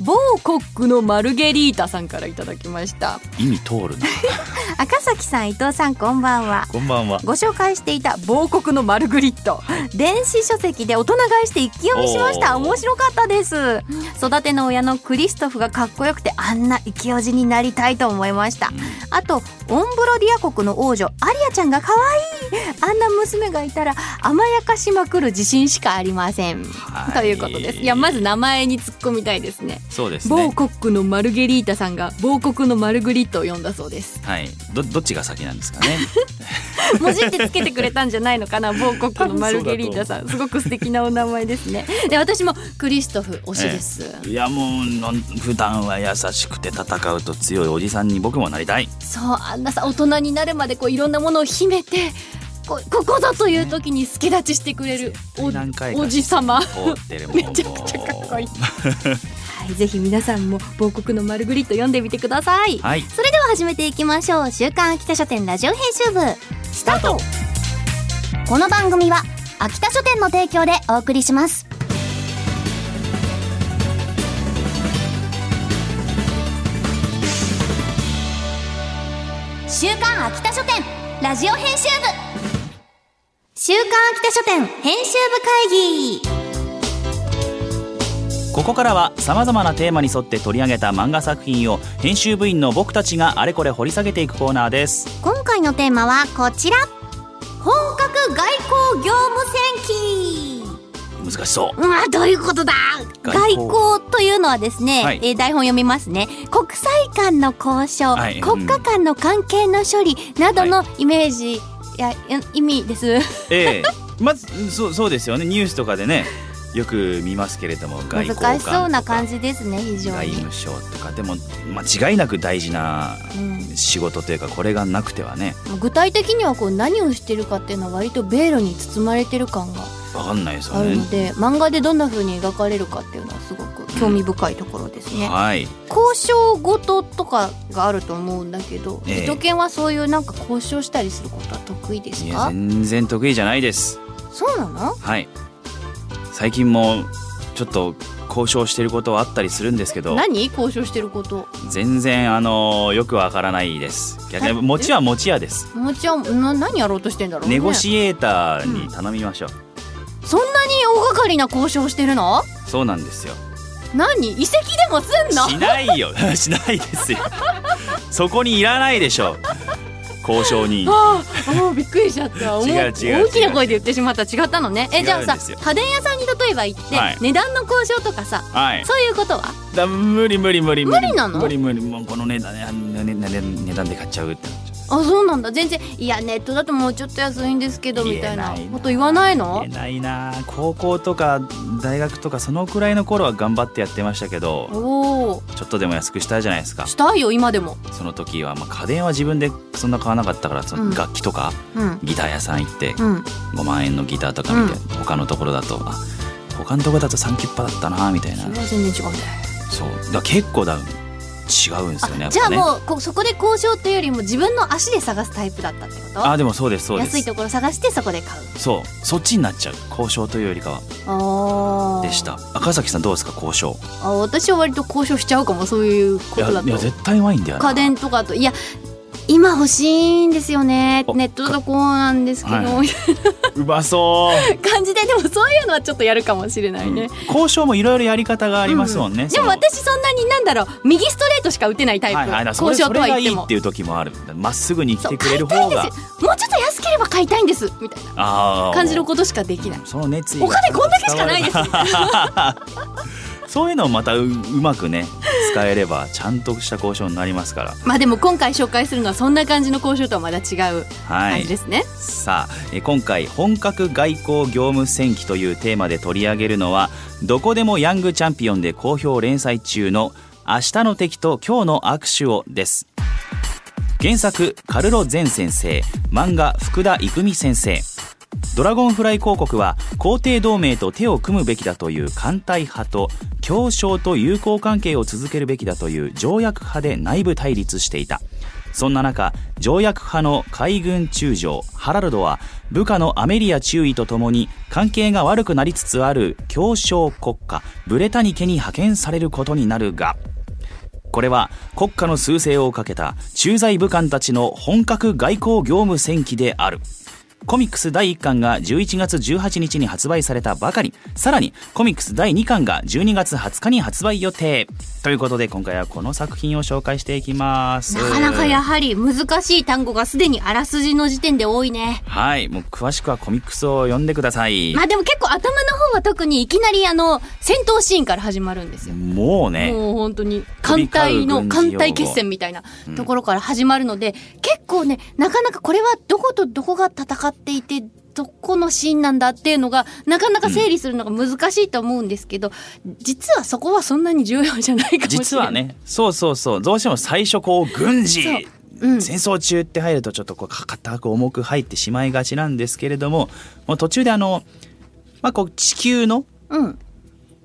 某コックのマルゲリータさんからいただきました。意味通るな。赤崎さん伊藤さんこんばんは。こんばんは。ご紹介していた某国のマルグリット。電子書籍で大人買いして一気読みしました。面白かったです。育ての親のクリストフがかっこよくてあんな生きおじになりたいと思いました。あとオンブロディア国の王女アリアちゃんが可愛い。あんな娘がいたら甘やかしまくる自信しかありません、はい。ということです。いやまず名前に突っ込みたいですねそうです某ね。コックのマルゲリータさんが某国のマルグリットを読んだそうです。はい。どどっちが先なんですかね？文字ってつけてくれたんじゃないのかな？某国のマルゲリータさん。すごく素敵なお名前ですね。で私もクリストフ推しです、いやもう普段は優しくて戦うと強いおじさんに僕もなりたい。そうあんなさ大人になるまでこういろんなものを秘めてこここぞという時に助立ちしてくれるおおじさま めちゃくちゃかっこいいはいぜひ皆さんも某国のマルグリット読んでみてください。はい。それでは始めていきましょう。週刊秋田書店ラジオ編集部。スタート。この番組は秋田書店の提供でお送りします。週刊秋田書店ラジオ編集部。週刊秋田書店編集部会議ここからはさまざまなテーマに沿って取り上げた漫画作品を編集部員の僕たちがあれこれ掘り下げていくコーナーです。今回のテーマはこちら。本格外交業務戦記難しそう。うわどういうことだ。外外交交というのはですね、はい。えー台本読みますね。国際間の交渉、はい。国家間の関係の処理などのイメージ、い、やい意味です。ええ。まずそうそうですよね。ニュースとかでねよく見ますけれども外交官難しそうな感じじですね非常に、外務省とかでも間違いなく大事なうん。仕事というかこれがなくてはね。具体的にはこう何をしてるかっていうのは割とベールに包まれてる感が分かんないですよあるねので漫画でどんな風に描かれるかっていうのはすごく興味深いところですね。はい。交渉事とかがあると思うんだけど、ええ。伊藤健はそういうなんか交渉したりすることは得意ですいやか？全然得意じゃないです。そうなの？はい最近もちょっと交渉してることはあったりするんですけど何？交渉してること？全然あのよくわからないです。逆に餅は餅屋です。もちろんな何やろうとしてんだろうね。ネゴシエーターに頼みましょう、そんなに大掛かりな交渉してるの？そうなんですよ。何？遺跡でもすんの？しないよ。しないですよ。そこにいらないでしょ交渉にああ、もうびっくりしちゃった。違う違う大きな声で言ってしまった。違ったのね。え、じゃあさ家電屋さんに例えば行って、はい。値段の交渉とかさ、はい。そういうことは？だ無理無理無理無理。なの？無理無理。もうこの値段ね値段で買っちゃうって。なっちゃうあ、そうなんだ。全然いやネットだともうちょっと安いんですけどみたいなこと言わないの？言え？ないな高校とか大学とかそのくらいの頃は頑張ってやってましたけどおお、ちょっとでも安くしたいじゃないですかしたいよ今でも。その時は、まあ、家電は自分でそんな買わなかったからそのうん楽器とか、うんギター屋さん行ってうん。5万円のギターとか見て、他のところだとあ他のところだとサンキュッパだったなみたいなそれは全然違うんだよ。そうだ結構だ違うんですよねじゃあもうこそこで交渉っていうよりも自分の足で探すタイプだったってこと？あでもそうですそうです安いところ探してそこで買う。そうそっちになっちゃう交渉というよりかはああ。でした赤崎さんどうですか交渉？あ、私は割と交渉しちゃうかもそういうことだと。いや絶対うまいんだよな家電とかといや今欲しいんですよね。おネットだとこうなんですけど、は うまそう。感じででもそういうのはちょっとやるかもしれないね、交渉もいろいろやり方がありますもんね、でも私そんなになんだろう右ストレートしか打てないタイプ、はいはい、交渉とは言っても。いいっていう時もある。まっすぐに来てくれる方が。ですよ。もうちょっと安ければ買いたいんですみたいな感じのことしかできない。その熱意お金こんだけしかないです。すそういうのをまたううまくね使えればちゃんとした交渉になりますから。まあでも今回紹介するのはそんな感じの交渉とはまだ違うはい。感じですね、さあえ今回本格外交業務戦記というテーマで取り上げるのはどこでもヤングチャンピオンで好評連載中の明日の敵と今日の握手をです。原作カルロ前先生。漫画福田郁美先生ドラゴンフライ広告は皇帝同盟と手を組むべきだという艦隊派と協商と友好関係を続けるべきだという条約派で内部対立していた。そんな中条約派の海軍中将ハラルドは部下のアメリア中尉とともに関係が悪くなりつつある協商国家ブレタニケに派遣されることになるがこれは国家の趨勢をかけた駐在武官たちの本格外交業務戦記である。コミックス第1巻が11月18日に発売されたばかり。さらにコミックス第2巻が12月20日に発売予定。ということで今回はこの作品を紹介していきます。なかなかやはり難しい単語がすでにあらすじの時点で多いね。はい。もう詳しくはコミックスを読んでください。まあでも結構頭の方は特にいきなりあの戦闘シーンから始まるんですよ。もうね。もう本当に艦隊の艦隊決戦みたいなところから始まるので、結構ねなかなかこれはどことどこが戦っていてどこのシーンなんだっていうのがなかなか整理するのが難しいと思うんですけど、実はそこはそんなに重要じゃないかもしれない。実はねそうそうそう。どうしても最初こう軍事そう。うん。戦争中って入るとちょっとこう硬く重く入ってしまいがちなんですけれどももう途中であの、まあ、こう地球のうん。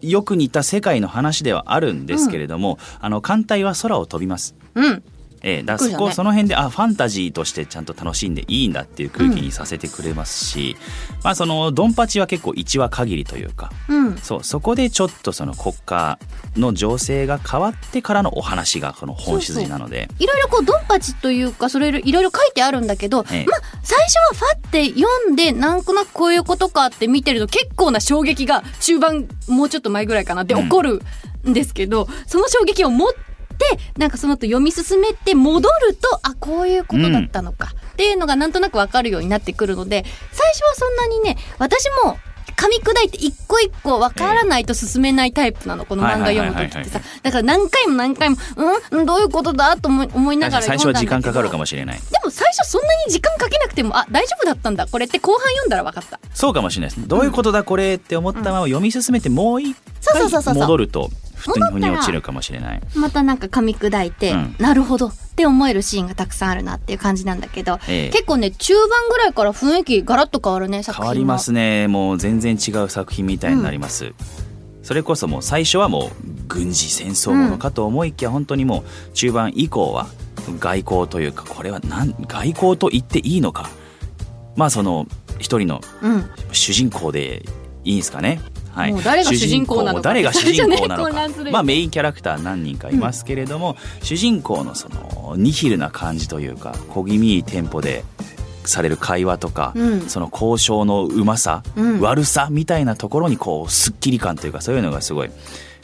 よく似た世界の話ではあるんですけれども、あの艦隊は空を飛びます。うんええ、だそこ、その辺であファンタジーとしてちゃんと楽しんでいいんだっていう空気にさせてくれますし、まあそのドンパチは結構1話限りというかうん。そうそこでちょっとその国家の情勢が変わってからのお話がこの本筋なので。いろいろこうドンパチというかそれいろいろ書いてあるんだけど、ええ。まあ最初はファって読んでなんとなくこういうことかって見てると結構な衝撃が中盤もうちょっと前ぐらいかなってうん。起こるんですけど、その衝撃を持ってなんかその後読み進めて戻るとあこういうことだったのか。っていうのがなんとなくわかるようになってくるので最初はそんなにね私も噛み砕いて一個一個わからないと進めないタイプなの。この漫画読む時ってさ。だから何回も何回もうん？どういうことだ？と思いながら最初は時間かかるかもしれない。でも最初そんなに時間かけなくてもあ大丈夫だったんだ。これって後半読んだら分かった。そうかもしれないですどういうことだ？これって思ったまま読み進めてもう一回戻るとふにふに落ちるかもしれない。またなんか噛み砕いて、うん。なるほどって思えるシーンがたくさんあるなっていう感じなんだけど、ええ。結構ね中盤ぐらいから雰囲気ガラッと変わるね作品は。変わりますね。もう全然違う作品みたいになります、それこそもう最初はもう軍事戦争ものかと思いきや本当にもう中盤以降は外交というかこれはなん外交と言っていいのか。まあその一人のうん。主人公でいいんですかねはい、もう誰が主人公なのか。誰が主人公なの混か。まあメインキャラクター何人かいますけれども、主人公のそのニヒルな感じというか小気味いいテンポでされる会話とか、うん。その交渉のうまさ、うん。悪さみたいなところにこうすっきり感というかそういうのがすごい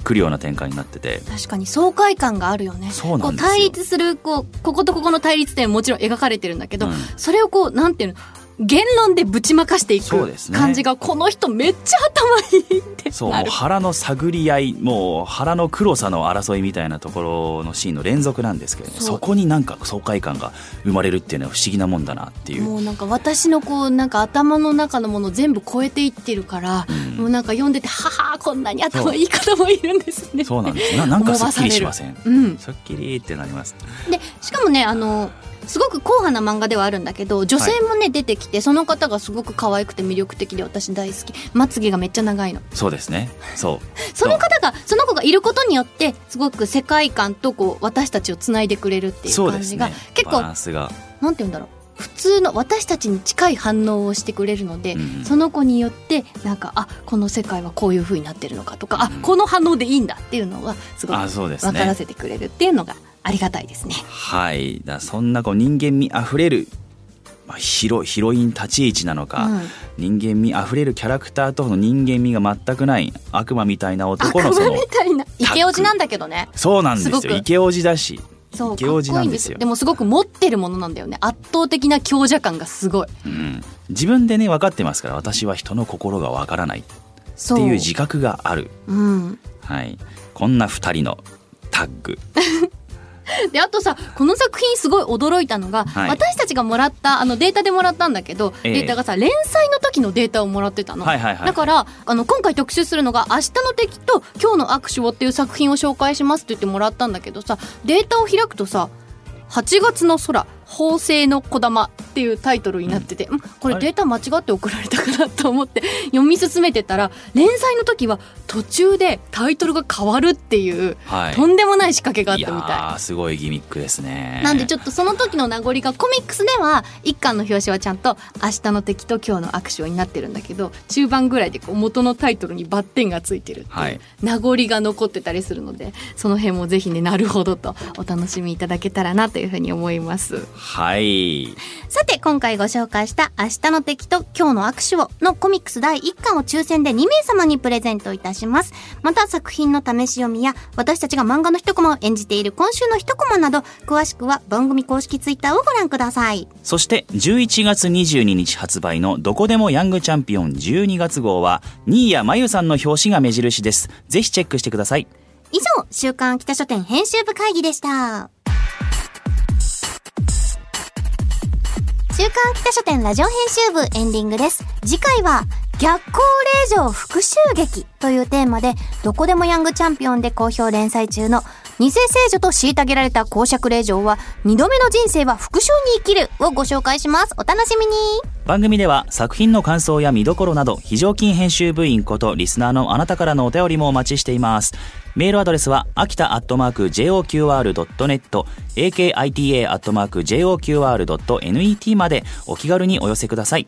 来るような展開になってて。確かに爽快感があるよね。そうなんですよ。こう対立するこうこことここの対立点もちろん描かれてるんだけど、うん。それをこうなんていうの言論でぶちまかしていく感じが、この人めっちゃ頭いいってそうもう腹の探り合いもう腹の黒さの争いみたいなところのシーンの連続なんですけれどもそう。そこになんか爽快感が生まれるっていうのは不思議なもんだなっていう。もうなんか私のこうなんか頭の中のもの全部超えていってるから、うん。もうなんか読んでてははこんなに頭いい方もいるんですね。そうなんです。ななんかすっきりしません？うんすっきりってなります。でしかもねあのすごく硬派な漫画ではあるんだけど女性もね、出てきてその方がすごく可愛くて魅力的で私大好き。まつげがめっちゃ長いの。そうですね。そう。その方がその子がいることによってすごく世界観とこう私たちをつないでくれるっていう感じが、ね結構バランスが。なんて言うんだろう。普通の私たちに近い反応をしてくれるので、うんその子によってなんかあこの世界はこういう風になってるのかとか、あうん。この反応でいいんだっていうのはすごく分からねせてくれるっていうのがありがたいですね。はい。だそんなこう人間味あふれるまあ、ヒロヒロイン立ち位置なのか、うん。人間味あふれるキャラクターとの人間味が全くない悪魔みたいな男のその悪魔みたいな。イケオジなんだけどね。そうなんですよ。イケオジだし。そうイケオジなんですよ。でもすごく持ってるものなんだよね。圧倒的な強者感がすごい。うん、自分でね分かってますから私は人の心が分からない。っていう自覚がある、うん。はい、こんな2人のタッグ であとさこの作品すごい驚いたのが、はい。私たちがもらったあのデータでもらったんだけど、ええ。データがさ連載の時のデータをもらってたの、はいはいはい。だからあの今回特集するのが「明日の敵と今日の握手を」っていう作品を紹介しますって言ってもらったんだけどさデータを開くとさ「8月の空法政の小玉」っていうタイトルになってて、ん。これデータ間違って送られたかなと思って 読み進めてたら連載の時は途中でタイトルが変わるっていう、はい。とんでもない仕掛けがあったみたい。ーすごいギミックですね。なんでちょっとその時の名残がコミックスでは一巻の表紙はちゃんと「明日の敵と今日の握手を」になってるんだけど中盤ぐらいでこう元のタイトルにバッテンがついてるっていう、はい。名残が残ってたりするのでその辺もぜひねなるほどとお楽しみいただけたらなというふうに思います。はい。さて今回ご紹介した「明日の敵と今日の握手を」のコミックス第1巻を抽選で2名様にプレゼントいたします。また作品の試し読みや私たちが漫画の一コマを演じている今週の一コマなど詳しくは番組公式ツイッターをご覧ください。そして11月22日発売のどこでもヤングチャンピオン12月号は新谷真由さんの表紙が目印です。ぜひチェックしてください。以上週刊北書店編集部会議でした週刊秋田書店ラジオ編集部エンディングです。次回は逆光令状復讐劇というテーマでどこでもヤングチャンピオンで好評連載中の偽聖女と虐げられた公爵令嬢は二度目の人生は復讐に生きるをご紹介します。お楽しみに。番組では作品の感想や見どころなど非常勤編集部員ことリスナーのあなたからのお便りもお待ちしています。メールアドレスは秋田アットマーク JOQR.net akita アットマーク JOQR.net までお気軽にお寄せください。